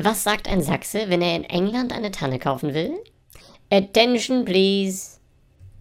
Was sagt ein Sachse, wenn er in England eine Tanne kaufen will? Attention, please.